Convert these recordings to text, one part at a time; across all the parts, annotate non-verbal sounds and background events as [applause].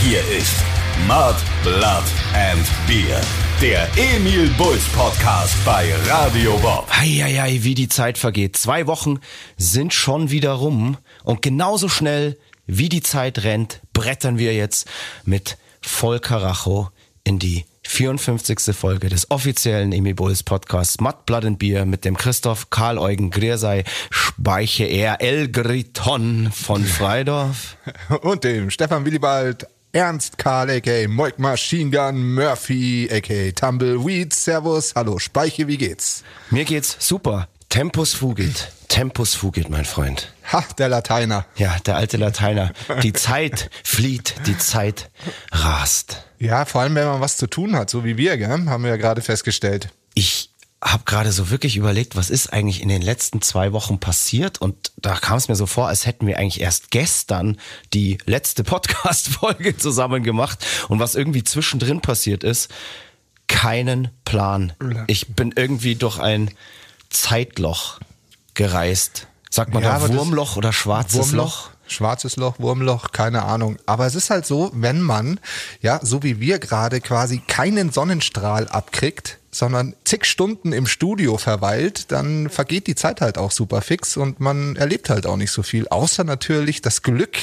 Hier ist Mud, Blood and Beer. Der Emil Bulls Podcast bei Radio Bob. Heieiei, wie die Zeit vergeht. Zwei Wochen sind schon wieder rum und genauso schnell wie die Zeit rennt, brettern wir jetzt mit voll Karacho in die 54. Folge des offiziellen Emil Bulls Podcasts Mud, Blood and Beer mit dem Christoph Karl Eugen Griersei Speiche er El Griton von Freidorf. [laughs] Und dem Stefan Willibald Ernst Karl, a.k.a. Moik Machine Gun Murphy, a.k.a. Tumbleweed. Servus, hallo Speiche, wie geht's? Mir geht's super. Tempus fugit. Tempus fugit, mein Freund. Ha, der Lateiner. Ja, der alte Lateiner. Die Zeit flieht, die Zeit rast. Ja, vor allem, wenn man was zu tun hat, so wie wir, gell? haben wir ja gerade festgestellt. Ich habe gerade so wirklich überlegt, was ist eigentlich in den letzten zwei Wochen passiert und da kam es mir so vor, als hätten wir eigentlich erst gestern die letzte [laughs] Podcast-Folge zusammen gemacht und was irgendwie zwischendrin passiert ist, keinen Plan. Ich bin irgendwie durch ein Zeitloch gereist. Sagt man Ja, da Wurmloch oder schwarzes Loch? Schwarzes Loch, Wurmloch, keine Ahnung. Aber es ist halt so, wenn man, ja, so wie wir gerade quasi keinen Sonnenstrahl abkriegt, sondern zig Stunden im Studio verweilt, dann vergeht die Zeit halt auch super fix und man erlebt halt auch nicht so viel, außer natürlich das Glück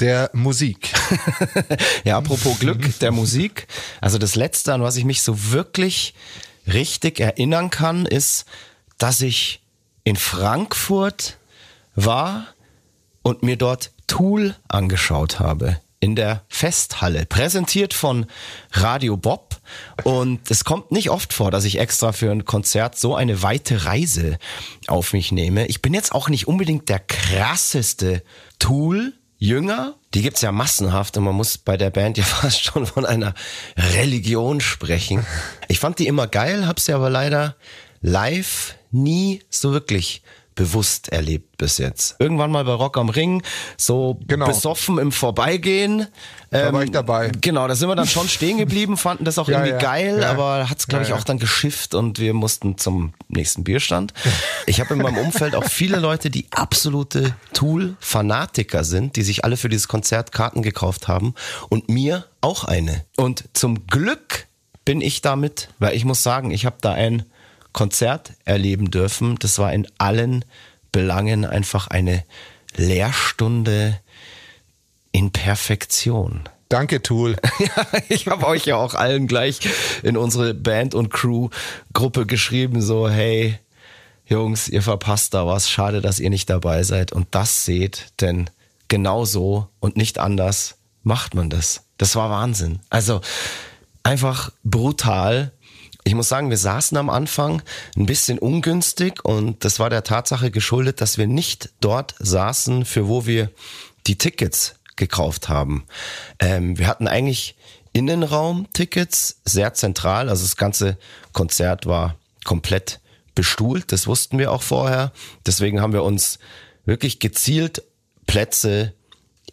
der Musik. [laughs] Ja, apropos Glück der Musik. Also das Letzte, an was ich mich so wirklich richtig erinnern kann, ist, dass ich in Frankfurt war und mir dort Tool angeschaut habe. In der Festhalle, präsentiert von Radio Bob. Und es kommt nicht oft vor, dass ich extra für ein Konzert so eine weite Reise auf mich nehme. Ich bin jetzt auch nicht unbedingt der krasseste Tool, Jünger, die gibt's ja massenhaft und man muss bei der Band ja [laughs] fast schon von einer Religion sprechen. Ich fand die immer geil, hab sie aber leider live nie so wirklich bewusst erlebt bis jetzt. Irgendwann mal bei Rock am Ring, so Genau. besoffen im Vorbeigehen. Da war ich dabei. Genau, da sind wir dann schon stehen geblieben, fanden das auch [laughs] Ja, irgendwie ja, geil, ja. aber hat's glaube Ja, ich auch dann geschifft und wir mussten zum nächsten Bierstand. Ich habe in meinem Umfeld auch viele Leute, die absolute Tool-Fanatiker sind, die sich alle für dieses Konzert Karten gekauft haben und mir auch eine. Und zum Glück bin ich damit, weil ich muss sagen, ich habe da ein Konzert erleben dürfen. Das war in allen Belangen einfach eine Lehrstunde in Perfektion. Danke, Tool. [laughs] Ja, ich habe euch ja auch allen gleich in unsere Band- und Crew-Gruppe geschrieben, so, hey, Jungs, ihr verpasst da was, schade, dass ihr nicht dabei seid und das seht, denn genau so und nicht anders macht man das. Das war Wahnsinn. Also einfach brutal. Ich muss sagen, wir saßen am Anfang ein bisschen ungünstig und das war der Tatsache geschuldet, dass wir nicht dort saßen, für wo wir die Tickets gekauft haben. Ähm, wir hatten eigentlich Innenraum-Tickets, sehr zentral, also das ganze Konzert war komplett bestuhlt, das wussten wir auch vorher. Deswegen haben wir uns wirklich gezielt Plätze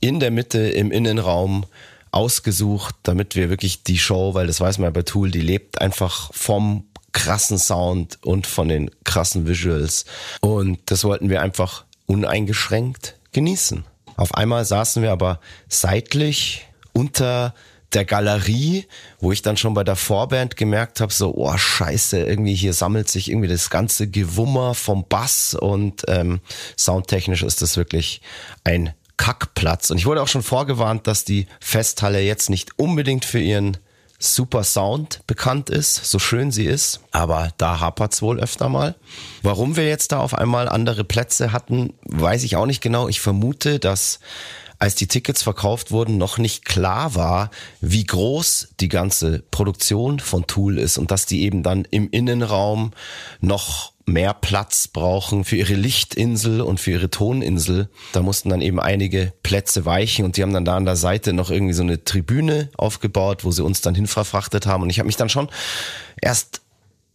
in der Mitte im Innenraum ausgesucht, damit wir wirklich die Show, weil das weiß man ja bei Tool, die lebt einfach vom krassen Sound und von den krassen Visuals. Und das wollten wir einfach uneingeschränkt genießen. Auf einmal saßen wir aber seitlich unter der Galerie, wo ich dann schon bei der Vorband gemerkt habe, so, oh scheiße, irgendwie hier sammelt sich irgendwie das ganze Gewummer vom Bass und ähm, soundtechnisch ist das wirklich ein Kackplatz. Und ich wurde auch schon vorgewarnt, dass die Festhalle jetzt nicht unbedingt für ihren super Sound bekannt ist, so schön sie ist, aber da hapert's wohl öfter mal. Warum wir jetzt da auf einmal andere Plätze hatten, weiß ich auch nicht genau. Ich vermute, dass als die Tickets verkauft wurden, noch nicht klar war, wie groß die ganze Produktion von Tool ist und dass die eben dann im Innenraum noch mehr Platz brauchen für ihre Lichtinsel und für ihre Toninsel. Da mussten dann eben einige Plätze weichen und die haben dann da an der Seite noch irgendwie so eine Tribüne aufgebaut, wo sie uns dann hinverfrachtet haben. Und ich habe mich dann schon erst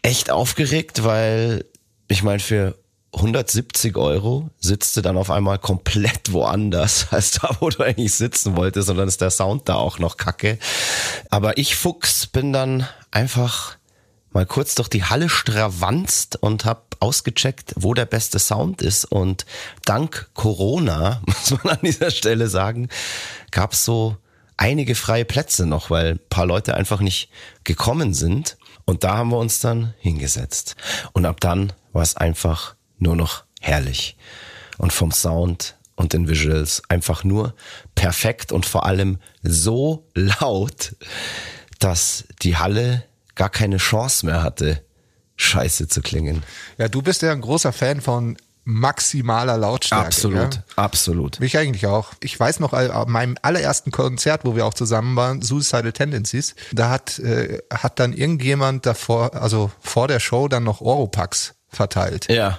echt aufgeregt, weil ich meine, für 170 Euro sitzt du dann auf einmal komplett woanders [laughs] als da, wo du eigentlich sitzen wolltest und dann ist der Sound da auch noch kacke. Aber ich Fuchs bin dann einfach mal kurz durch die Halle stravanzt und habe ausgecheckt, wo der beste Sound ist. Und dank Corona, [laughs] muss man an dieser Stelle sagen, gab es so einige freie Plätze noch, weil ein paar Leute einfach nicht gekommen sind. Und da haben wir uns dann hingesetzt. Und ab dann war es einfach nur noch herrlich. Und vom Sound und den Visuals einfach nur perfekt und vor allem so laut, dass die Halle gar keine Chance mehr hatte, scheiße zu klingen. Ja, du bist ja ein großer Fan von maximaler Lautstärke. Absolut, ja? absolut. Mich eigentlich auch. Ich weiß noch, äh, an meinem allerersten Konzert, wo wir auch zusammen waren, Suicidal Tendencies, da hat, äh, hat dann irgendjemand davor, also vor der Show dann noch Oropax verteilt. Ja.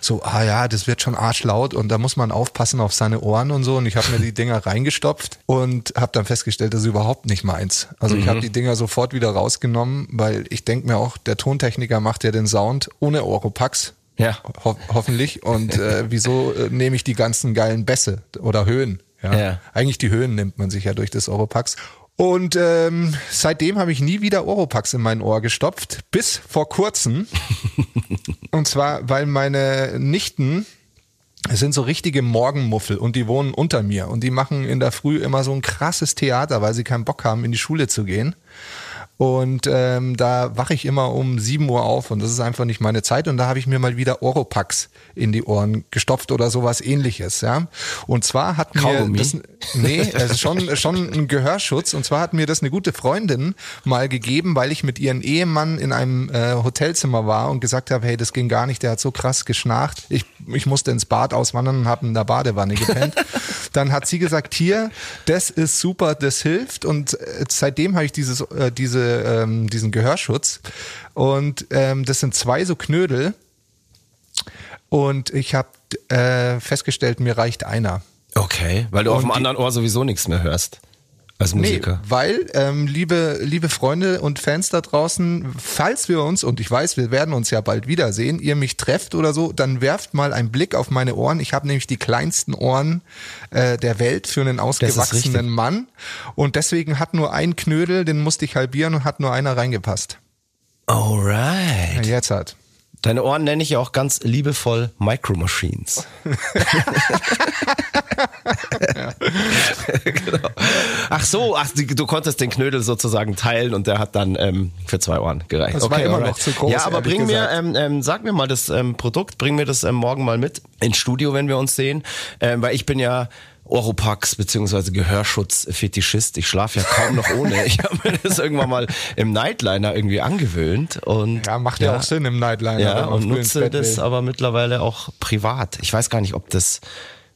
So, ah ja, das wird schon arschlaut und da muss man aufpassen auf seine Ohren und so. Und ich habe mir die Dinger [laughs] reingestopft und habe dann festgestellt, das ist überhaupt nicht meins. Also ich habe die Dinger sofort wieder rausgenommen, weil ich denke mir auch, der Tontechniker macht ja den Sound ohne Oropax. Ja. Ho hoffentlich. Und äh, [laughs] wieso äh, nehme ich die ganzen geilen Bässe oder Höhen? Ja. Ja. Eigentlich die Höhen nimmt man sich ja durch das Oropax. Und ähm, seitdem habe ich nie wieder Oropax in mein Ohr gestopft, bis vor kurzem. [laughs] und zwar, weil meine Nichten es sind so richtige Morgenmuffel und die wohnen unter mir und die machen in der Früh immer so ein krasses Theater, weil sie keinen Bock haben, in die Schule zu gehen. Und ähm, da wache ich immer um 7 Uhr auf und das ist einfach nicht meine Zeit. Und da habe ich mir mal wieder Oropax in die Ohren gestopft oder sowas ähnliches. Ja. Und zwar hat mir Kaugummi? das, nee, ist [laughs] schon, schon ein Gehörschutz. Und zwar hat mir das eine gute Freundin mal gegeben, weil ich mit ihrem Ehemann in einem äh, Hotelzimmer war und gesagt habe, hey, das ging gar nicht, der hat so krass geschnarcht. Ich, ich musste ins Bad auswandern und habe in der Badewanne gepennt. [laughs] Dann hat sie gesagt, hier, das ist super, das hilft. Und äh, seitdem habe ich dieses, äh, diese, ähm, diesen Gehörschutz. Und ähm, das sind zwei so Knödel. Und ich habe äh, festgestellt, mir reicht einer. Okay, weil du auf Und dem die- anderen Ohr sowieso nichts mehr hörst. Als Musiker. Nee, weil, ähm, liebe, liebe Freunde und Fans da draußen, falls wir uns, und ich weiß, wir werden uns ja bald wiedersehen, ihr mich trefft oder so, dann werft mal einen Blick auf meine Ohren. Ich habe nämlich die kleinsten Ohren äh, der Welt für einen ausgewachsenen Mann. Und deswegen hat nur ein Knödel, den musste ich halbieren und hat nur einer reingepasst. Alright. Jetzt hat. Deine Ohren nenne ich ja auch ganz liebevoll Micro Machines. [laughs] genau. Ach so, ach, du konntest den Knödel sozusagen teilen und der hat dann ähm, für zwei Ohren gereicht. Das war immer alright. noch zu groß, Ja, aber bring mir, gesagt. ähm, ähm, sag mir mal das ähm, Produkt, bring mir das ähm, morgen mal mit ins Studio, wenn wir uns sehen, ähm, weil ich bin ja Oropax beziehungsweise Gehörschutz-Fetischist. Ich schlafe ja kaum noch ohne. Ich habe mir das irgendwann mal im Nightliner irgendwie angewöhnt und Ja, macht ja, auch Sinn im Nightliner. ja, man und nutze das will. aber mittlerweile auch privat. Ich weiß gar nicht, ob das,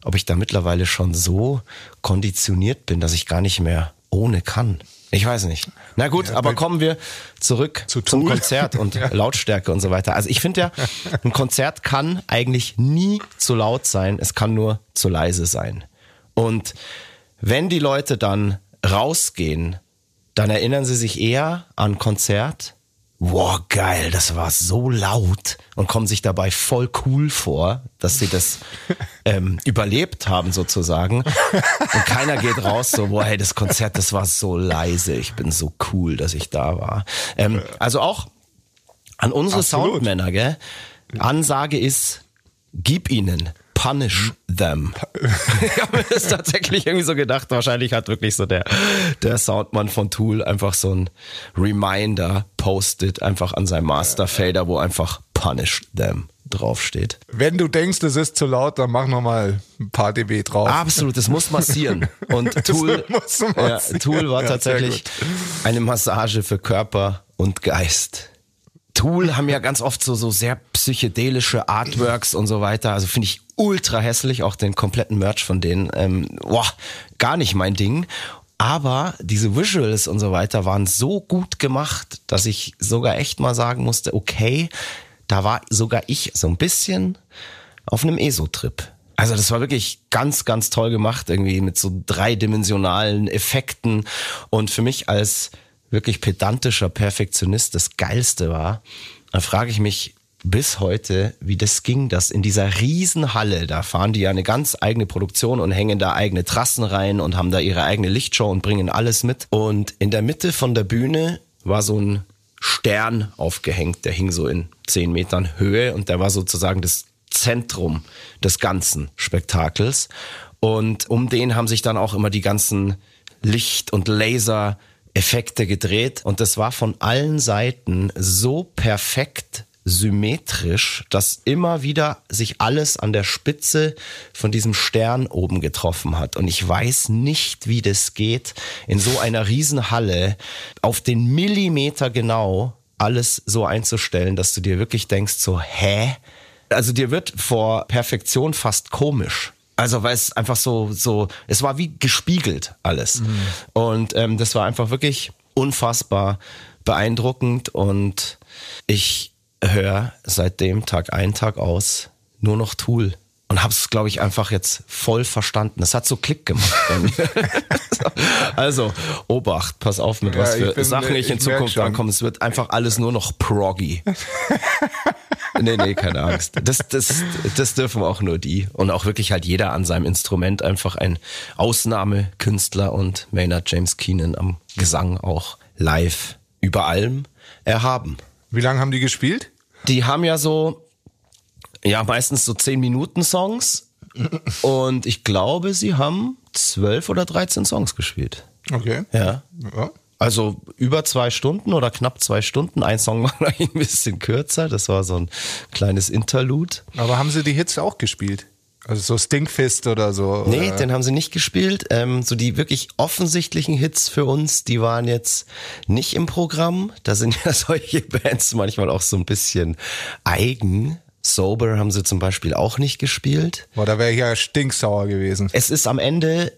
ob ich da mittlerweile schon so konditioniert bin, dass ich gar nicht mehr ohne kann. Ich weiß nicht. Na gut, aber kommen wir zurück Zu zum. Konzert und [laughs] Lautstärke und so weiter. Also ich finde ja, ein Konzert kann eigentlich nie zu laut sein, es kann nur zu leise sein. Und wenn die Leute dann rausgehen, dann erinnern sie sich eher an Konzert. Wow, geil, das war so laut und kommen sich dabei voll cool vor, dass sie das [laughs] ähm, überlebt haben sozusagen. Und keiner geht raus so, boah, hey, das Konzert, das war so leise, ich bin so cool, dass ich da war. Ähm, also auch an unsere Absolut. Soundmänner, gell? Ansage ist, gib ihnen, punish them. [laughs] ich habe mir das tatsächlich irgendwie so gedacht. Wahrscheinlich hat wirklich so der, der Soundmann von Tool einfach so ein Reminder postet einfach an seinem Masterfader, wo einfach punish them draufsteht. Wenn du denkst, es ist zu laut, dann mach noch mal ein paar dB drauf. Absolut, das muss massieren. [laughs] Und Tool, muss ja, massieren. Tool war Ja, tatsächlich eine Massage für Körper und Geist. Tool haben ja ganz oft so, so sehr psychedelische Artworks und so weiter. Also finde ich ultra hässlich, auch den kompletten Merch von denen. Ähm, boah, gar nicht mein Ding. Aber diese Visuals und so weiter waren so gut gemacht, dass ich sogar echt mal sagen musste, okay, da war sogar ich so ein bisschen auf einem ESO-Trip. Also das war wirklich ganz, ganz toll gemacht, irgendwie mit so dreidimensionalen Effekten. Und für mich als wirklich pedantischer Perfektionist das Geilste war, da frage ich mich bis heute, wie das ging, dass in dieser Riesenhalle, da fahren die ja eine ganz eigene Produktion und hängen da eigene Trassen rein und haben da ihre eigene Lichtshow und bringen alles mit. Und in der Mitte von der Bühne war so ein Stern aufgehängt, der hing so in zehn Metern Höhe und der war sozusagen das Zentrum des ganzen Spektakels. Und um den haben sich dann auch immer die ganzen Licht und Laser Effekte gedreht und das war von allen Seiten so perfekt symmetrisch, dass immer wieder sich alles an der Spitze von diesem Stern oben getroffen hat. Und ich weiß nicht, wie das geht, in so einer Riesenhalle auf den Millimeter genau alles so einzustellen, dass du dir wirklich denkst, so, hä? Also dir wird vor Perfektion fast komisch. Also weil es einfach so, so, es war wie gespiegelt alles. Mhm. Und ähm, das war einfach wirklich unfassbar beeindruckend und ich höre seitdem Tag ein, Tag aus nur noch Tool und habe es, glaube ich, einfach jetzt voll verstanden. Es hat so Klick gemacht bei mir. [laughs] also, Obacht, pass auf, mit ja, was für bin, Sachen ich in Zukunft ankomme. Es wird einfach alles nur noch proggy. [laughs] nee, nee, keine Angst. Das, das, das dürfen auch nur die. Und auch wirklich halt jeder an seinem Instrument einfach ein Ausnahmekünstler und Maynard James Keenan am Gesang auch live über allem erhaben. Wie lange haben die gespielt? Die haben ja so, ja, meistens so 10 Minuten Songs. Und ich glaube, sie haben 12 oder 13 Songs gespielt. Okay. Ja. ja. Also über zwei Stunden oder knapp zwei Stunden. Ein Song war [laughs] ein bisschen kürzer. Das war so ein kleines Interlude. Aber haben sie die Hits auch gespielt? Also so Stinkfist oder so? Nee, oder? den haben sie nicht gespielt. Ähm, so die wirklich offensichtlichen Hits für uns, die waren jetzt nicht im Programm. Da sind [laughs] ja solche Bands manchmal auch so ein bisschen eigen. Sober haben sie zum Beispiel auch nicht gespielt. Boah, da wäre ich ja stinksauer gewesen. Es ist am Ende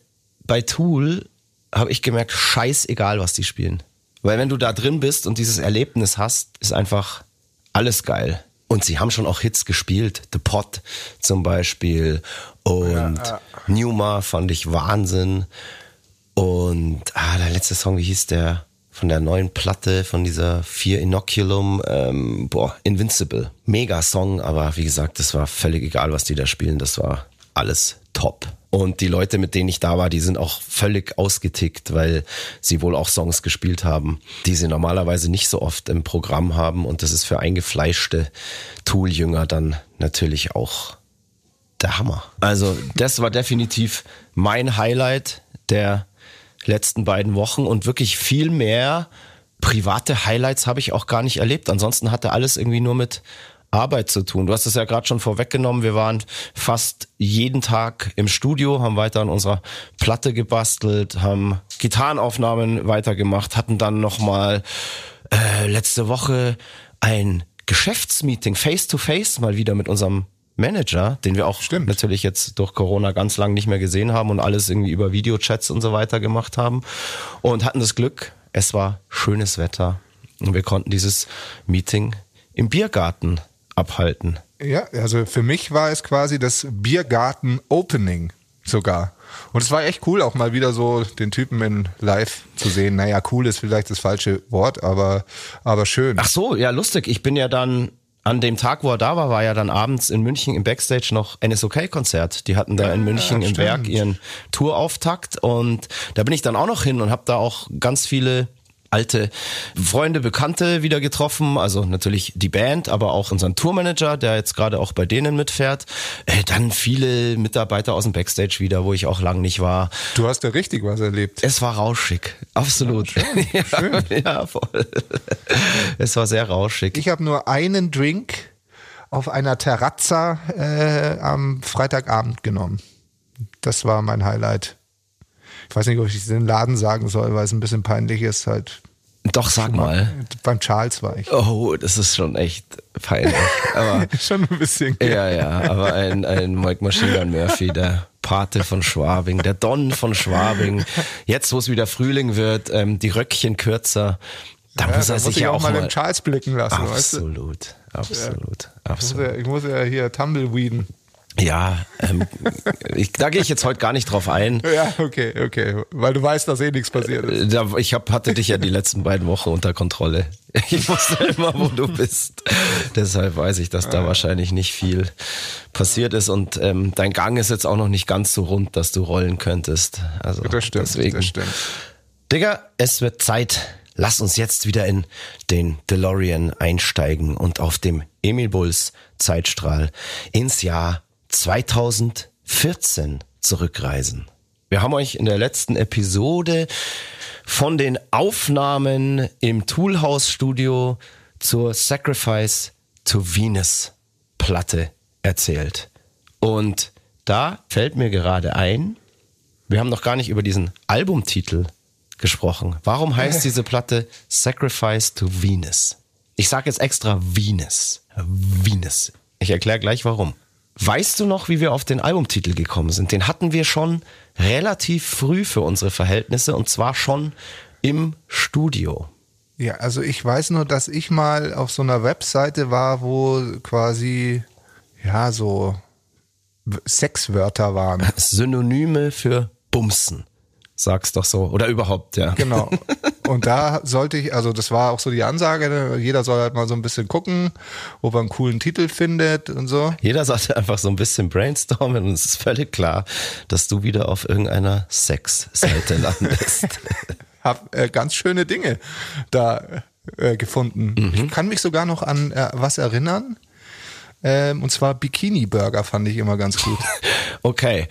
bei Tool habe ich gemerkt, scheißegal, was die spielen. Weil wenn du da drin bist und dieses Erlebnis hast, ist einfach alles geil. Und sie haben schon auch Hits gespielt. The Pot zum Beispiel. Und ja, ja. Numa fand ich Wahnsinn. Und ah, der letzte Song, wie hieß der? Von der neuen Platte, von dieser Vier Inoculum, ähm, boah, Invincible. Mega Song, aber wie gesagt, das war völlig egal, was die da spielen. Das war alles top. Und die Leute, mit denen ich da war, die sind auch völlig ausgetickt, weil sie wohl auch Songs gespielt haben, die sie normalerweise nicht so oft im Programm haben. Und das ist für eingefleischte Tool-Jünger dann natürlich auch der Hammer. Also das war definitiv mein Highlight der letzten beiden Wochen und wirklich viel mehr private Highlights habe ich auch gar nicht erlebt. Ansonsten hatte alles irgendwie nur mit Arbeit zu tun. Du hast es ja gerade schon vorweggenommen. Wir waren fast jeden Tag im Studio, haben weiter an unserer Platte gebastelt, haben Gitarrenaufnahmen weitergemacht, hatten dann nochmal äh, letzte Woche ein Geschäftsmeeting face to face mal wieder mit unserem Manager, den wir auch Stimmt. natürlich jetzt durch Corona ganz lang nicht mehr gesehen haben und alles irgendwie über Videochats und so weiter gemacht haben und hatten das Glück, es war schönes Wetter und wir konnten dieses Meeting im Biergarten abhalten. Ja, also für mich war es quasi das Biergarten-Opening sogar. Und es war echt cool, auch mal wieder so den Typen in live zu sehen. Naja, cool ist vielleicht das falsche Wort, aber, aber schön. Ach so, ja, lustig. Ich bin ja dann an dem Tag, wo er da war, war ja dann abends in München im Backstage noch NSOK-Konzert. Die hatten da in München ja, im Werk ihren Tourauftakt und da bin ich dann auch noch hin und habe da auch ganz viele alte Freunde, Bekannte wieder getroffen. Also natürlich die Band, aber auch unseren Tourmanager, der jetzt gerade auch bei denen mitfährt. Äh, dann viele Mitarbeiter aus dem Backstage wieder, wo ich auch lang nicht war. Du hast ja richtig was erlebt. Es war rauschig, absolut. Ja, schön, [laughs] schön. ja, voll. Es war sehr rauschig. Ich habe nur einen Drink auf einer Terrazza äh, am Freitagabend genommen. Das war mein Highlight. Ich weiß nicht, ob ich den Laden sagen soll, weil es ein bisschen peinlich ist. Halt. Doch, sag mal. Beim Charles war ich. Oh, das ist schon echt peinlich. Aber, [laughs] schon ein bisschen. Ja, ja, aber ein, ein Mike Machine Gun Murphy, der Pate von Schwabing, der Don von Schwabing. Jetzt, wo es wieder Frühling wird, ähm, die Röckchen kürzer. Da ja, muss er sich ja auch mal, mal den Charles blicken lassen. Absolut, weißt du? absolut, absolut. Ich muss ja, ich muss ja hier Tumbleweeden. Ja, ähm, ich, da gehe ich jetzt heute gar nicht drauf ein. Ja, okay, okay, weil du weißt, dass eh nichts passiert ist. Äh, ich hab, hatte dich ja die letzten beiden Wochen unter Kontrolle. Ich wusste immer, wo du bist. Deshalb weiß ich, dass da ah. wahrscheinlich nicht viel passiert ist und ähm, dein Gang ist jetzt auch noch nicht ganz so rund, dass du rollen könntest. Also das stimmt, deswegen. das stimmt. Digga, es wird Zeit. Lass uns jetzt wieder in den DeLorean einsteigen und auf dem Emil Bulls Zeitstrahl ins Jahr 2014 zurückreisen. Wir haben euch in der letzten Episode von den Aufnahmen im Toolhouse Studio zur Sacrifice to Venus Platte erzählt. Und da fällt mir gerade ein, wir haben noch gar nicht über diesen Albumtitel gesprochen. Warum heißt [laughs] diese Platte Sacrifice to Venus? Ich sage jetzt extra Venus. Venus. Ich erkläre gleich warum. Weißt du noch, wie wir auf den Albumtitel gekommen sind? Den hatten wir schon relativ früh für unsere Verhältnisse und zwar schon im Studio. Ja, also ich weiß nur, dass ich mal auf so einer Webseite war, wo quasi, ja, so Sexwörter waren. [laughs] Synonyme für Bumsen. Sag's doch so. Oder überhaupt, ja. Genau. [laughs] Und da sollte ich, also das war auch so die Ansage, ne? jeder soll halt mal so ein bisschen gucken, ob er einen coolen Titel findet und so. Jeder sollte einfach so ein bisschen brainstormen und es ist völlig klar, dass du wieder auf irgendeiner Sex-Seite landest. [laughs] Hab äh, ganz schöne Dinge da äh, gefunden. Mhm. Ich kann mich sogar noch an äh, was erinnern. Ähm, und zwar Bikini Burger fand ich immer ganz gut. [laughs] Okay.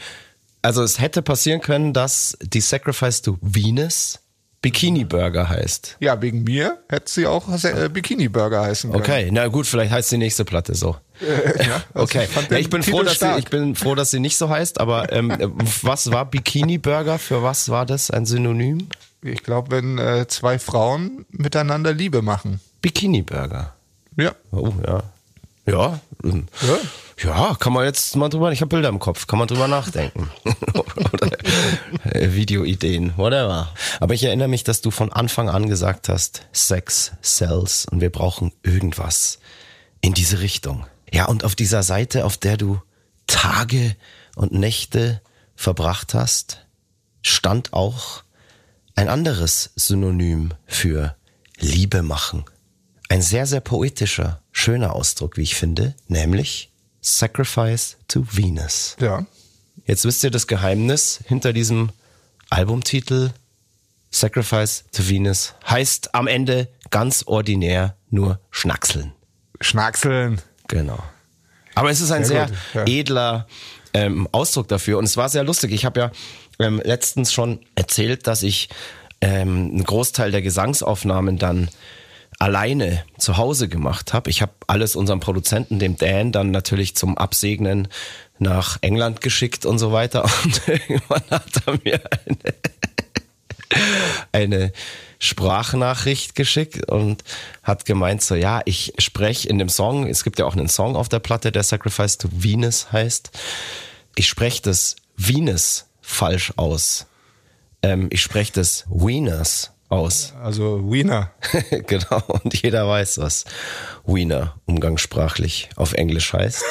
Also es hätte passieren können, dass die Sacrifice to Venus Bikini Burger heißt. ja, wegen mir hätte sie auch äh, Bikini Burger heißen können. Okay, na gut, vielleicht heißt die nächste Platte so. Ja, [laughs] also Okay, fand ja, ich bin Titel froh, dass sie, ich bin froh, dass sie nicht so heißt. Aber ähm, was war Bikini Burger? Für was war das ein Synonym? Ich glaube, wenn äh, zwei Frauen miteinander Liebe machen. Bikini Burger. Ja. Oh ja, ja, Ja. ja, kann man jetzt mal drüber. Ich habe Bilder im Kopf, kann man drüber nachdenken. [laughs] Oder äh, Videoideen, whatever. Aber ich erinnere mich, dass du von Anfang an gesagt hast, Sex sells und wir brauchen irgendwas in diese Richtung. Ja, und auf dieser Seite, auf der du Tage und Nächte verbracht hast, stand auch ein anderes Synonym für Liebe machen. Ein sehr, sehr poetischer, schöner Ausdruck, wie ich finde, nämlich Sacrifice to Venus. Ja. Jetzt wisst ihr das Geheimnis hinter diesem Albumtitel Sacrifice to Venus heißt am Ende ganz ordinär nur Schnackseln. Schnackseln. Genau. Aber es ist ein Sehr sehr, gut, ja. edler ähm, Ausdruck dafür. Und es war sehr lustig. Ich habe ja ähm, letztens schon erzählt, dass ich ähm, einen Großteil der Gesangsaufnahmen dann alleine zu Hause gemacht habe. Ich habe alles unserem Produzenten, dem Dan, dann natürlich zum Absegnen nach England geschickt und so weiter. [laughs] Und irgendwann hat er mir eine eine Sprachnachricht geschickt und hat gemeint so, ja, ich spreche in dem Song, es gibt ja auch einen Song auf der Platte, der Sacrifice to Venus heißt. Ich spreche das Venus falsch aus. Ähm, ich spreche das Venus aus. Also Wiener. [laughs] genau, und jeder weiß, was Wiener umgangssprachlich auf Englisch heißt.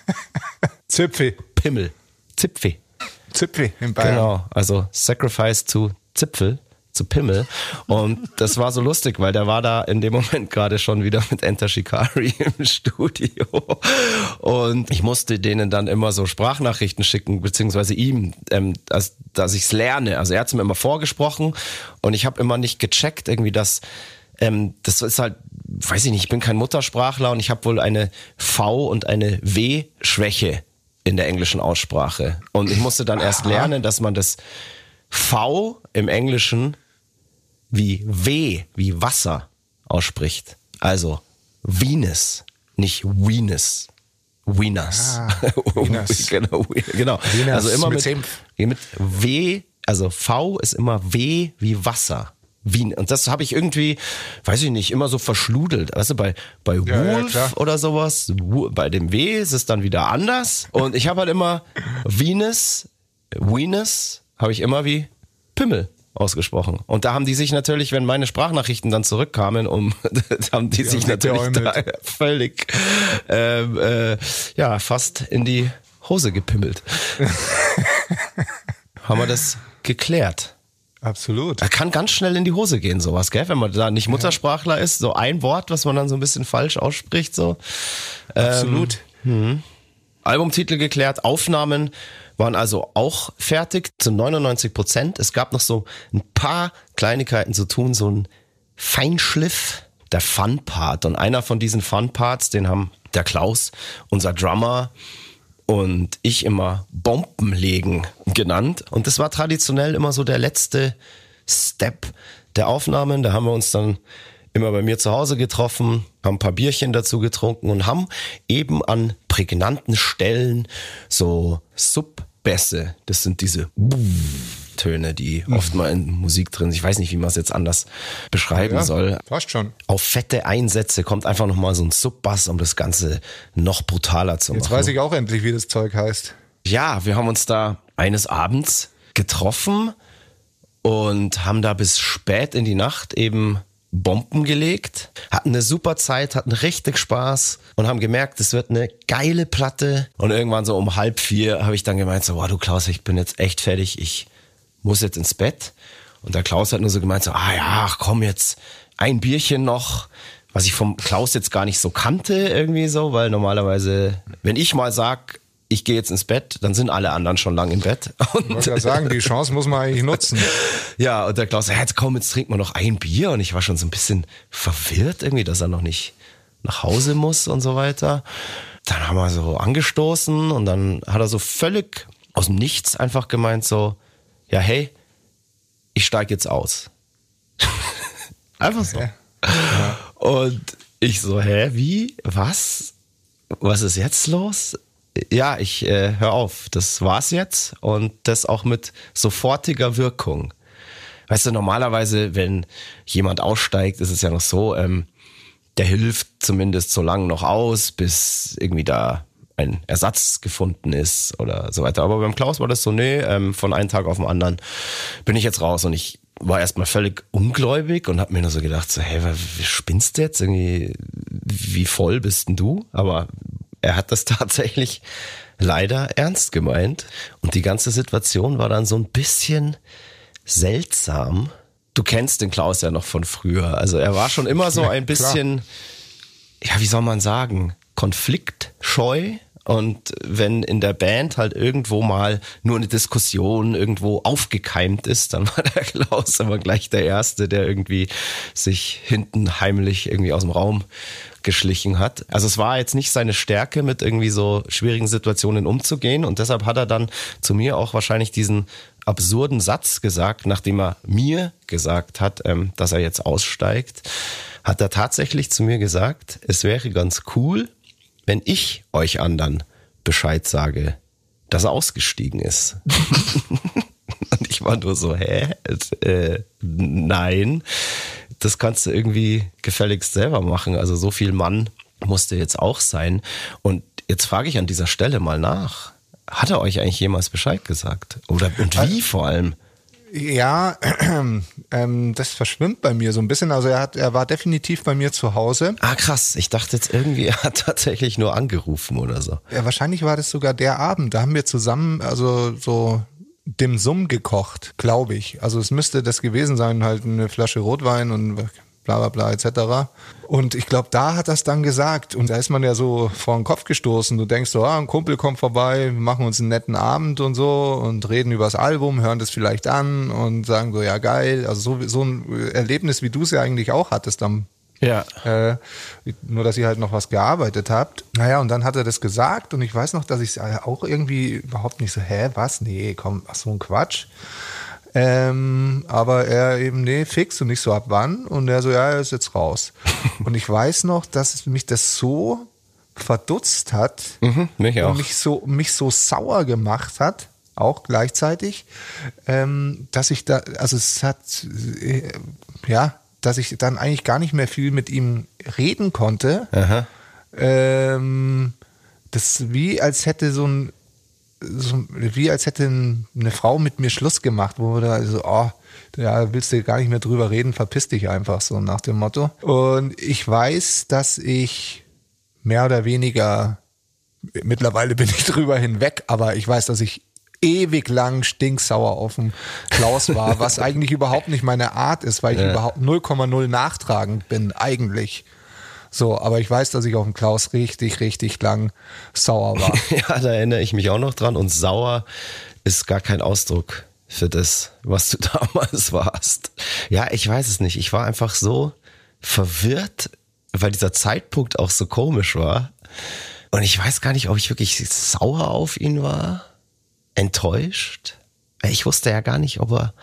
[laughs] Zipfi. Pimmel. Zipfi. Zipfi in Bayern. Genau, also Sacrifice zu Zipfel, zu Pimmel. Und das war so lustig, weil der war da in dem Moment gerade schon wieder mit Enter Shikari [laughs] im Studio. Und ich musste denen dann immer so Sprachnachrichten schicken, beziehungsweise ihm, ähm, dass, dass ich es lerne. Also er hat es mir immer vorgesprochen und ich habe immer nicht gecheckt, irgendwie, dass ähm, das ist halt, weiß ich nicht, ich bin kein Muttersprachler und ich habe wohl eine V- und eine W-Schwäche in der englischen Aussprache. Und ich musste dann erst lernen, dass man das V im Englischen wie W, wie Wasser ausspricht. Also Venus, nicht Venus. Venus. Ah, [laughs] Venus. [laughs] genau, genau. Venus also immer mit mit, mit W, also V ist immer W wie Wasser. Wien. Und das habe ich irgendwie, weiß ich nicht, immer so verschludelt. Weißt du, bei, bei Ja, ja, Wolf klar. oder sowas, bei dem W ist es dann wieder anders. Und ich habe halt immer Venus, Venus, habe ich immer wie Pimmel ausgesprochen. Und da haben die sich natürlich, wenn meine Sprachnachrichten dann zurückkamen, um, [laughs] haben die sich natürlich da [laughs] völlig, ähm, äh, ja, fast in die Hose gepimmelt. [laughs] haben wir das geklärt. Absolut. Da kann ganz schnell in die Hose gehen, sowas, gell? Wenn man da nicht Muttersprachler ist, so ein Wort, was man dann so ein bisschen falsch ausspricht, so. Absolut. Albumtitel geklärt, Aufnahmen waren also auch fertig zu 99 Prozent. Es gab noch so ein paar Kleinigkeiten zu tun, so ein Feinschliff, der Fun-Part. Und einer von diesen Fun-Parts, den haben der Klaus, unser Drummer, und ich immer Bomben legen genannt. Und das war traditionell immer so der letzte Step der Aufnahmen. Da haben wir uns dann immer bei mir zu Hause getroffen, haben ein paar Bierchen dazu getrunken und haben eben an prägnanten Stellen so Subbässe, das sind diese Töne, die oft mal in Musik drin sind. Ich weiß nicht, wie man es jetzt anders beschreiben Ja, soll. Passt schon. Auf fette Einsätze kommt einfach nochmal so ein Subbass, um das Ganze noch brutaler zu Jetzt machen. weiß ich auch endlich, wie das Zeug heißt. Ja, wir haben uns da eines Abends getroffen und haben da bis spät in die Nacht eben Bomben gelegt, hatten eine super Zeit, hatten richtig Spaß und haben gemerkt, es wird eine geile Platte. Und irgendwann so um halb vier habe ich dann gemeint, so, wow, du Klaus, ich bin jetzt echt fertig, ich muss jetzt ins Bett. Und der Klaus hat nur so gemeint, so, ah ja, komm jetzt, ein Bierchen noch. Was ich vom Klaus jetzt gar nicht so kannte irgendwie so, weil normalerweise, wenn ich mal sag, ich gehe jetzt ins Bett, dann sind alle anderen schon lang im Bett. Und Ich wollte sagen, die Chance muss man eigentlich nutzen. ja, und der Klaus, ja, jetzt komm, jetzt trinken wir noch ein Bier. Und ich war schon so ein bisschen verwirrt irgendwie, dass er noch nicht nach Hause muss und so weiter. Dann haben wir so angestoßen und dann hat er so völlig aus dem Nichts einfach gemeint so, ja, hey, ich steig jetzt aus. [laughs] einfach so. Und ich so, hä, wie? Was? Was ist jetzt los? Ja, ich äh, hör auf, das war's jetzt und das auch mit sofortiger Wirkung. Weißt du, normalerweise, wenn jemand aussteigt, ist es ja noch so, ähm, der hilft zumindest so lange noch aus, bis irgendwie da ein Ersatz gefunden ist oder so weiter. Aber beim Klaus war das so, nee, ähm, von einem Tag auf den anderen bin ich jetzt raus und ich war erstmal völlig ungläubig und habe mir nur so gedacht, so, hey, wie spinnst du jetzt irgendwie, wie voll bist denn du? Aber er hat das [laughs] tatsächlich leider ernst gemeint und die ganze Situation war dann so ein bisschen seltsam. Du kennst den Klaus ja noch von früher. Also er war schon immer so ein bisschen, ja, wie soll man sagen, konfliktscheu. Und wenn in der Band halt irgendwo mal nur eine Diskussion irgendwo aufgekeimt ist, dann [laughs] war der Klaus immer gleich der Erste, der irgendwie sich hinten heimlich irgendwie aus dem Raum geschlichen hat. Also es war jetzt nicht seine Stärke, mit irgendwie so schwierigen Situationen umzugehen. Und deshalb hat er dann zu mir auch wahrscheinlich diesen absurden Satz gesagt, nachdem er mir gesagt hat, ähm, dass er jetzt aussteigt, hat er tatsächlich zu mir gesagt, es wäre ganz cool, wenn ich euch anderen Bescheid sage, dass er ausgestiegen ist. [laughs] Und ich war nur so, hä? Äh, nein, das kannst du irgendwie gefälligst selber machen. Also so viel Mann musste jetzt auch sein. Und jetzt frage ich an dieser Stelle mal nach. Hat er euch eigentlich jemals Bescheid gesagt? Oder und wie vor allem? Ja, [clears throat] ähm, das verschwimmt bei mir so ein bisschen. Also er hat, er war definitiv bei mir zu Hause. Ah, krass. Ich dachte jetzt irgendwie, [laughs] er hat tatsächlich nur angerufen oder so. Ja, wahrscheinlich war das sogar der Abend. Da haben wir zusammen, also so dem Summ gekocht, glaube ich. Also es müsste das gewesen sein, halt eine Flasche Rotwein und bla bla bla etc. Und ich glaube, da hat es dann gesagt. Und da ist man ja so vor den Kopf gestoßen. Du denkst so, ah, ein Kumpel kommt vorbei, machen uns einen netten Abend und so und reden über das Album, hören das vielleicht an und sagen so, ja geil. Also so, so ein Erlebnis, wie du es ja eigentlich auch hattest am Ja. äh, nur, dass ihr halt noch was gearbeitet habt. Naja, und dann hat er das gesagt und ich weiß noch, dass ich es auch irgendwie überhaupt nicht so, hä, was? Nee, komm, ach so ein Quatsch. Ähm, aber er eben, nee, fix und nicht so ab wann. Und er so, ja, er ist jetzt raus. [laughs] und ich weiß noch, dass mich das so verdutzt hat Mhm, mich auch. und mich so, mich so sauer gemacht hat, auch gleichzeitig, ähm, dass ich da, also es hat, äh, ja, dass ich dann eigentlich gar nicht mehr viel mit ihm reden konnte. Aha. Ähm, das wie als hätte so ein, so, wie als hätte eine Frau mit mir Schluss gemacht, wo da so, oh, ja, willst du gar nicht mehr drüber reden, verpiss dich einfach so nach dem Motto. Und ich weiß, dass ich mehr oder weniger, mittlerweile bin ich [laughs] drüber hinweg, aber ich weiß, dass ich ewig lang stinksauer auf den Klaus war, [laughs] was eigentlich überhaupt nicht meine Art ist, weil ich überhaupt 0,0 nachtragend bin, eigentlich. So, aber ich weiß, dass ich auf den Klaus richtig, richtig lang sauer war. [laughs] Ja, da erinnere ich mich auch noch dran. Und sauer ist gar kein Ausdruck für das, was du [laughs] damals warst. Ja, ich weiß es nicht. Ich war einfach so verwirrt, weil dieser Zeitpunkt auch so komisch war. Und ich weiß gar nicht, ob ich wirklich sauer auf ihn war, enttäuscht. ich wusste ja gar nicht, ob er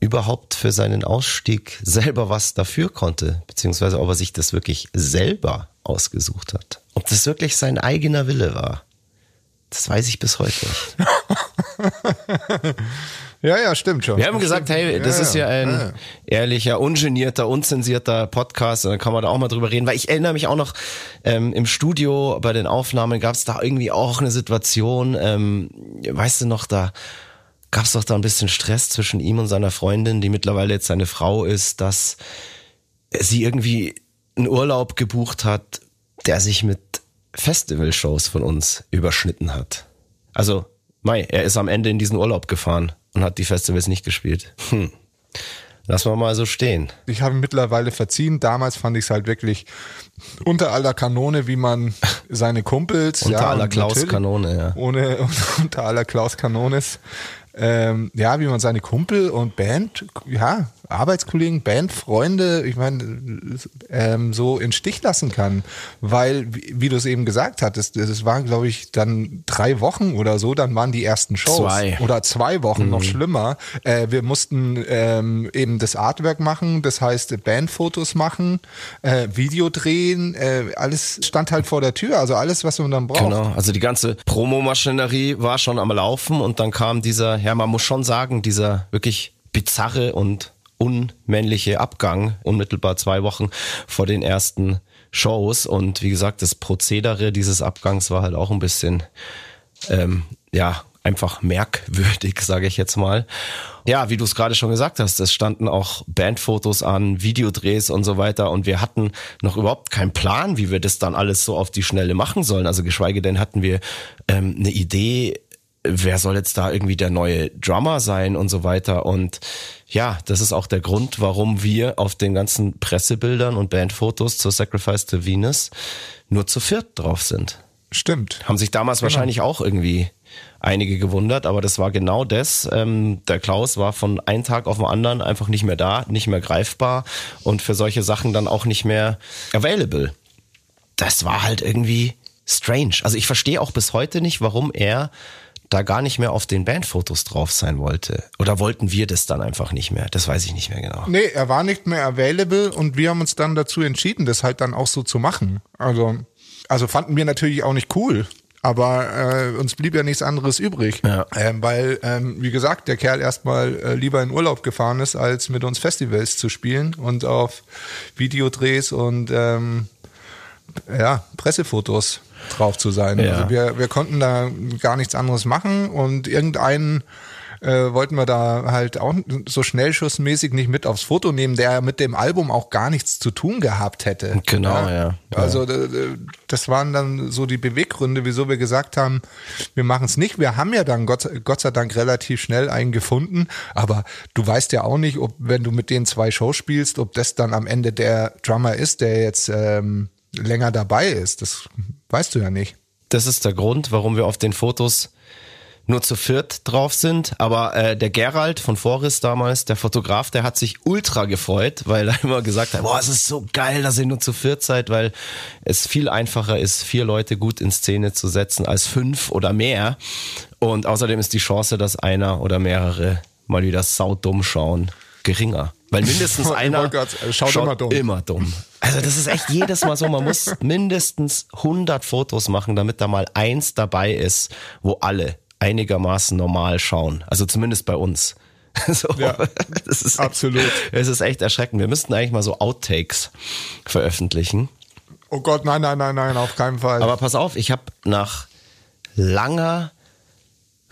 überhaupt für seinen Ausstieg selber was dafür konnte, beziehungsweise ob er sich das wirklich selber ausgesucht hat. Ob das wirklich sein eigener Wille war. Das weiß ich bis heute nicht. [laughs] Ja, ja, stimmt schon. Wir haben gesagt, hey, das Ja, ist ja ein ja. ehrlicher, ungenierter, unzensierter Podcast und dann kann man da auch mal drüber reden, weil ich erinnere mich auch noch, ähm, im Studio bei den Aufnahmen gab es da irgendwie auch eine Situation, ähm, weißt du noch, da gab es doch da ein bisschen Stress zwischen ihm und seiner Freundin, die mittlerweile jetzt seine Frau ist, dass sie irgendwie einen Urlaub gebucht hat, der sich mit Festivalshows von uns überschnitten hat. Also, Mai, er ist am Ende in diesen Urlaub gefahren und hat die Festivals nicht gespielt. Hm. Lass mal mal so stehen. Ich habe mittlerweile verziehen. Damals fand ich es halt wirklich unter aller Kanone, wie man seine Kumpels. Unter ja, aller Klaus Kanone, ja. Ohne, [laughs] unter aller Klaus Kanones. Ähm, ja, wie man seine Kumpel und Band, ja, Arbeitskollegen, Bandfreunde, ich meine, ähm, so in Stich lassen kann. Weil, wie, wie du es eben gesagt hattest, es waren, glaube ich, dann drei Wochen oder so, dann waren die ersten Shows. Zwei. Oder zwei Wochen, Mhm. noch schlimmer. Äh, wir mussten ähm, eben das Artwork machen, das heißt Bandfotos machen, äh, Video drehen, äh, alles stand halt vor der Tür, also alles, was man dann braucht. Genau, also die ganze Promomaschinerie war schon am Laufen und dann kam dieser, ja, man muss schon sagen, dieser wirklich bizarre und unmännliche Abgang, unmittelbar zwei Wochen vor den ersten Shows. Und wie gesagt, das Prozedere dieses Abgangs war halt auch ein bisschen, ähm, ja, einfach merkwürdig, [laughs] sage ich jetzt mal. Ja, wie du es gerade schon gesagt hast, es standen auch Bandfotos an, Videodrehs und so weiter und wir hatten noch überhaupt keinen Plan, wie wir das dann alles so auf die Schnelle machen sollen. Also geschweige denn hatten wir ähm, eine Idee, wer soll jetzt da irgendwie der neue Drummer sein und so weiter. Und ja, das ist auch der Grund, warum wir auf den ganzen Pressebildern und Bandfotos zur Sacrifice to Venus nur zu viert drauf sind. Stimmt. Haben sich damals wahrscheinlich auch irgendwie einige gewundert, aber das war genau das. Ähm, der Klaus war von einem Tag auf den anderen einfach nicht mehr da, nicht mehr greifbar und für solche Sachen dann auch nicht mehr available. Das war halt irgendwie strange. Also ich verstehe auch bis heute nicht, warum er da gar nicht mehr auf den Bandfotos drauf sein wollte. Oder wollten wir das dann einfach nicht mehr? Das weiß ich nicht mehr genau. Nee, er war nicht mehr available und wir haben uns dann dazu entschieden, das halt dann auch so zu machen. Also, also fanden wir natürlich auch nicht cool. Aber äh, uns blieb ja nichts anderes übrig. Ja. Ähm, weil, ähm, wie gesagt, der Kerl erstmal äh, lieber in Urlaub gefahren ist, als mit uns Festivals zu spielen und auf Videodrehs und ähm, ja, Pressefotos drauf zu sein. Ja. Also wir, wir konnten da gar nichts anderes machen und irgendeinen äh, wollten wir da halt auch so schnellschussmäßig nicht mit aufs Foto nehmen, der mit dem Album auch gar nichts zu tun gehabt hätte. Genau, ja. Also d- d- das waren dann so die Beweggründe, wieso wir gesagt haben, wir machen es nicht. Wir haben ja dann Gott, Gott sei Dank relativ schnell einen gefunden, aber du weißt ja auch nicht, ob wenn du mit den zwei Shows spielst, ob das dann am Ende der Drummer ist, der jetzt ähm, länger dabei ist. Das weißt du ja nicht. Das ist der Grund, warum wir auf den Fotos nur zu viert drauf sind. Aber äh, der Gerald von Forris damals, der Fotograf, der hat sich ultra gefreut, weil er [laughs] immer gesagt hat, boah, es ist so geil, dass ihr nur zu viert seid, weil es viel einfacher ist, vier Leute gut in Szene zu setzen als fünf oder mehr. Und außerdem ist die Chance, dass einer oder mehrere mal wieder saudumm schauen, geringer. Weil mindestens [laughs] einer äh, schaut immer dumm. immer dumm. Also das ist echt jedes Mal so. Man muss [laughs] mindestens 100 Fotos machen, damit da mal eins dabei ist, wo alle einigermaßen normal schauen. Also zumindest bei uns. [laughs] So, Ja, das ist absolut. Es ist echt erschreckend. Wir müssten eigentlich mal so Outtakes veröffentlichen. Oh Gott, nein, nein, nein, nein, auf keinen Fall. Aber pass auf, ich habe nach langer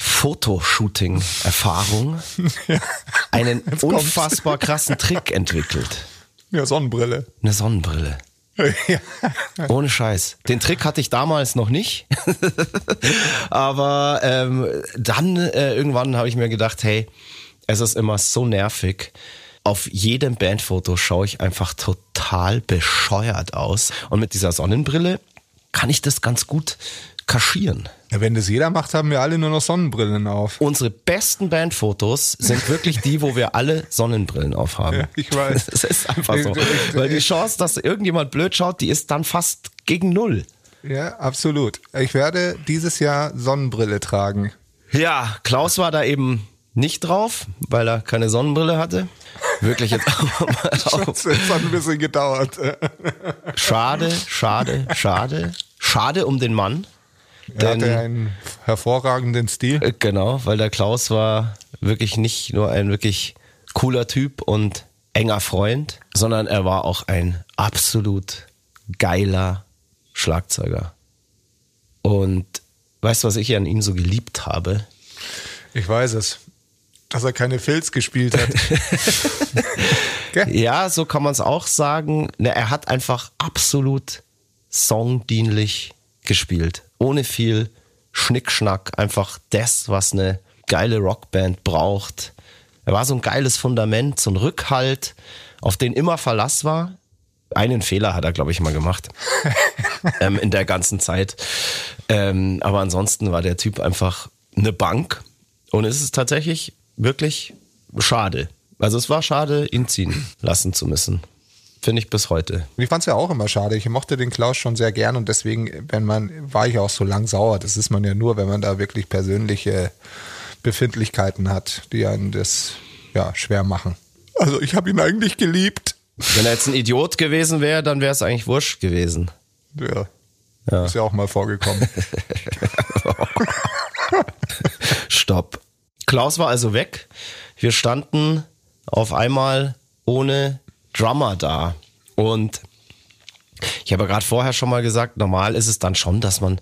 Fotoshooting-Erfahrung [laughs] einen unfassbar krassen Trick entwickelt. ja, Sonnenbrille. Eine Sonnenbrille. [laughs] ja. Ohne Scheiß. Den Trick hatte ich damals noch nicht. [laughs] Aber ähm, dann äh, irgendwann habe ich mir gedacht, hey, es ist immer so nervig. Auf jedem Bandfoto schaue ich einfach total bescheuert aus. Und mit dieser Sonnenbrille kann ich das ganz gut kaschieren. Wenn das jeder macht, haben wir alle nur noch Sonnenbrillen auf. Unsere besten Bandfotos sind wirklich die, wo wir alle Sonnenbrillen aufhaben. Ja, ich weiß. [laughs] Es ist einfach so. Weil die Chance, dass irgendjemand blöd schaut, die ist dann fast gegen null. Ja, absolut. Ich werde dieses Jahr Sonnenbrille tragen. Ja, Klaus war da eben nicht drauf, weil er keine Sonnenbrille hatte. Wirklich jetzt auch mal [laughs] auf. Das hat ein bisschen gedauert. Schade, schade, schade. Schade um den Mann. Er hatte einen hervorragenden Stil. Äh, Genau, weil der Klaus war wirklich nicht nur ein wirklich cooler Typ und enger Freund, sondern er war auch ein absolut geiler Schlagzeuger. Und weißt du, was ich an ihm so geliebt habe? Ich weiß es. Dass er keine Filz gespielt hat. [laughs] Ja, so kann man es auch sagen. Er hat einfach absolut songdienlich gespielt. Ohne viel Schnickschnack. Einfach das, was eine geile Rockband braucht. Er war so ein geiles Fundament, so ein Rückhalt, auf den immer Verlass war. Einen Fehler hat er, glaube ich, mal gemacht. [laughs] ähm, in der ganzen Zeit. Ähm, aber ansonsten war der Typ einfach eine Bank. Und es ist tatsächlich wirklich schade. Also es war schade, ihn ziehen lassen zu müssen. Finde ich bis heute. Und ich fand es ja auch immer schade. Ich mochte den Klaus schon sehr gern und deswegen, wenn man, war ich auch so lang sauer. Das ist man ja nur, wenn man da wirklich persönliche Befindlichkeiten hat, die einen das ja schwer machen. Also ich habe ihn eigentlich geliebt. Wenn er jetzt ein Idiot gewesen wäre, dann wäre es eigentlich wurscht gewesen. Ja. Ja. Ist ja auch mal vorgekommen. [laughs] Stopp. Klaus war also weg. Wir standen auf einmal ohne Drummer da. Und ich habe ja gerade vorher schon mal gesagt, normal ist es dann schon, dass man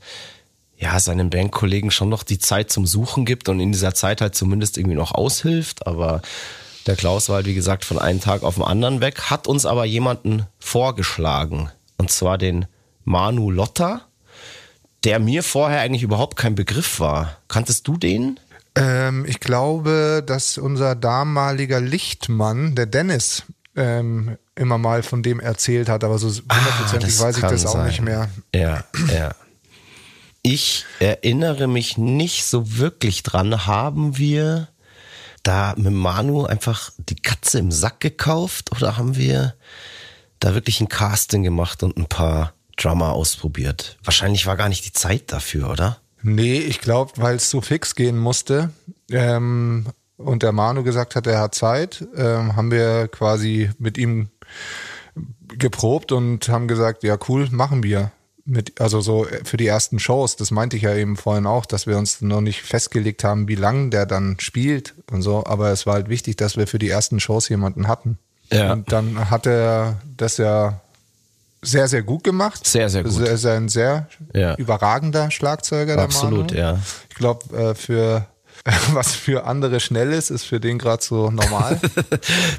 ja seinen Bandkollegen schon noch die Zeit zum Suchen gibt und in dieser Zeit halt zumindest irgendwie noch aushilft. Aber der Klaus war halt, wie gesagt, von einem Tag auf den anderen weg, hat uns aber jemanden vorgeschlagen. Und zwar den Manu Lotta, der mir vorher eigentlich überhaupt kein Begriff war. Kanntest du den? ähm, ich glaube, dass unser damaliger Lichtmann, der Dennis, ähm, immer mal von dem erzählt hat, aber so hundertprozentig Ah, weiß ich das auch sein. nicht mehr. Ja, ja. Ich erinnere mich nicht so wirklich dran. Haben wir da mit Manu einfach die Katze im Sack gekauft oder haben wir da wirklich ein Casting gemacht und ein paar Drummer ausprobiert? Wahrscheinlich war gar nicht die Zeit dafür, oder? Nee, ich glaube, weil es so fix gehen musste ähm, und der Manu gesagt hat, er hat Zeit, ähm, haben wir quasi mit ihm geprobt und haben gesagt, ja cool, machen wir. Mit, also so für die ersten Shows, das meinte ich ja eben vorhin auch, dass wir uns noch nicht festgelegt haben, wie lang der dann spielt und so, aber es war halt wichtig, dass wir für die ersten Shows jemanden hatten. Ja. Und dann hat er das ja sehr, sehr gut gemacht. Sehr, sehr gut. Er ist ein sehr Ja. überragender Schlagzeuger, Absolut, ja. Ich glaube, äh, für [laughs] was für andere schnell ist, ist für den gerade so normal. [laughs]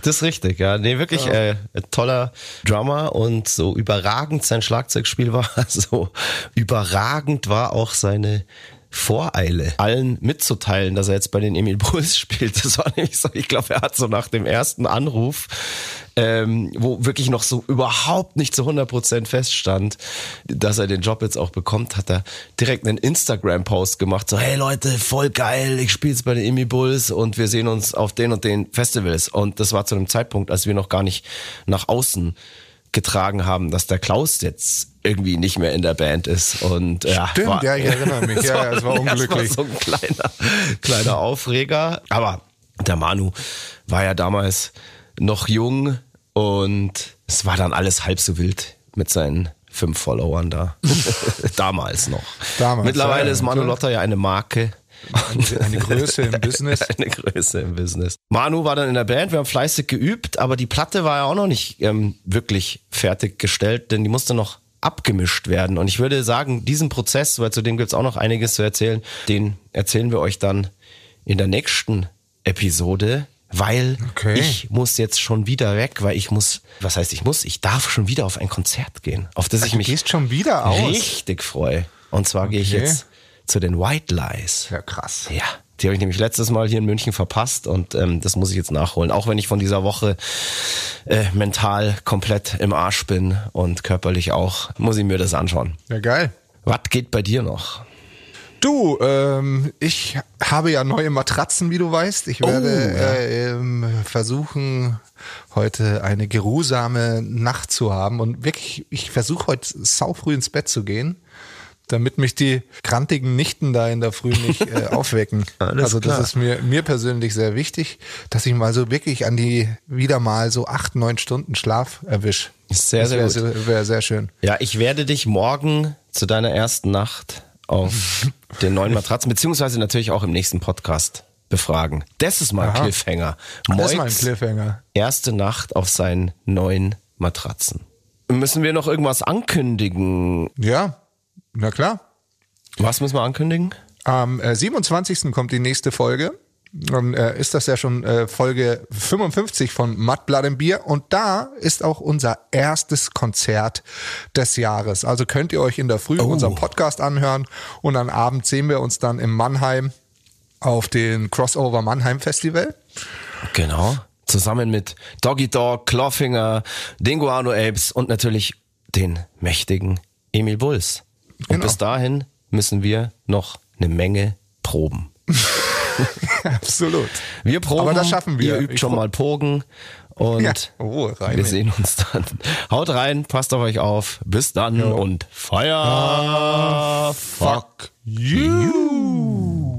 Das ist richtig, ja. Nee, wirklich äh, ein toller Drummer und so überragend sein Schlagzeugspiel war, [laughs] so überragend war auch seine Voreile, allen mitzuteilen, dass er jetzt bei den Emil Bulls [laughs] spielt. Das war nämlich so, ich glaube, er hat so nach dem ersten Anruf, ähm, wo wirklich noch so überhaupt nicht zu 100% feststand, dass er den Job jetzt auch bekommt, hat er direkt einen Instagram-Post gemacht, so, hey Leute, voll geil, ich spiele jetzt bei den Emil Bulls und wir sehen uns auf den und den Festivals. Und das war zu einem Zeitpunkt, als wir noch gar nicht nach außen getragen haben, dass der Klaus jetzt irgendwie nicht mehr in der Band ist. Und ja, Stimmt, ja, ich erinnere mich. [laughs] Ja, ja, es war unglücklich. so ein kleiner, kleiner Aufreger. Aber der Manu war ja damals noch jung und es war dann alles halb so wild mit seinen fünf Followern da. [laughs] damals noch. Damals, Mittlerweile ja, ist Manu ja. Lotter ja eine Marke. Eine, eine Größe im [laughs] Business. Eine Größe im Business. Manu war dann in der Band, wir haben fleißig geübt, aber die Platte war ja auch noch nicht ähm, wirklich fertiggestellt, denn die musste noch abgemischt werden. Und ich würde sagen, diesen Prozess, weil zu dem gibt's auch noch einiges zu erzählen, den erzählen wir euch dann in der nächsten Episode, weil Okay. ich muss jetzt schon wieder weg, weil ich muss, was heißt ich muss, ich darf schon wieder auf ein Konzert gehen, auf das ich Du mich gehst schon wieder aus. richtig freue. Und zwar gehe ich Okay. jetzt zu den White Lies. Ja, krass. Ja, die habe ich nämlich letztes Mal hier in München verpasst und ähm, das muss ich jetzt nachholen. Auch wenn ich von dieser Woche äh, mental komplett im Arsch bin und körperlich auch, muss ich mir das anschauen. Ja, geil. Was geht bei dir noch? Du, ähm, ich habe ja neue Matratzen, wie du weißt. Ich werde Oh, ja. äh, ähm, versuchen, heute eine geruhsame Nacht zu haben. Und wirklich, ich versuche heute saufrüh ins Bett zu gehen. Damit mich die krantigen Nichten da in der Früh nicht äh, [laughs] aufwecken. Also das klar. ist mir, mir persönlich sehr wichtig, dass ich mal so wirklich an die wieder mal so acht, neun Stunden Schlaf erwisch. Ist sehr, das sehr wär, gut. sehr- Wäre sehr schön. Ja, ich werde dich morgen zu deiner ersten Nacht auf [laughs] den neuen Matratzen, beziehungsweise natürlich auch im nächsten Podcast befragen. Das ist mal ein Aha. Cliffhanger. Das ist mal ein Moits Cliffhanger. erste Nacht auf seinen neuen Matratzen. Müssen wir noch irgendwas ankündigen? Ja, na klar. Was müssen wir ankündigen? Am äh, 27. kommt die nächste Folge. Dann äh, ist das ja schon äh, Folge 55 von Mud, Blood and Beer. Und da ist auch unser erstes Konzert des Jahres. Also könnt ihr euch in der Früh unseren Podcast anhören. Und am Abend sehen wir uns dann in Mannheim auf den Crossover Mannheim Festival. Genau. Zusammen mit Doggy Dog, Clawfinger, den Guano Apes und natürlich den mächtigen Emil Bulls. Und Genau. bis dahin müssen wir noch eine Menge proben. [laughs] Absolut. Wir proben. Aber das schaffen wir. Ihr übt Ich schon mal Pogen. Und Ja. Oh, wir sehen uns dann. Haut rein, passt auf euch auf. Bis dann und Feuer. Fuck you.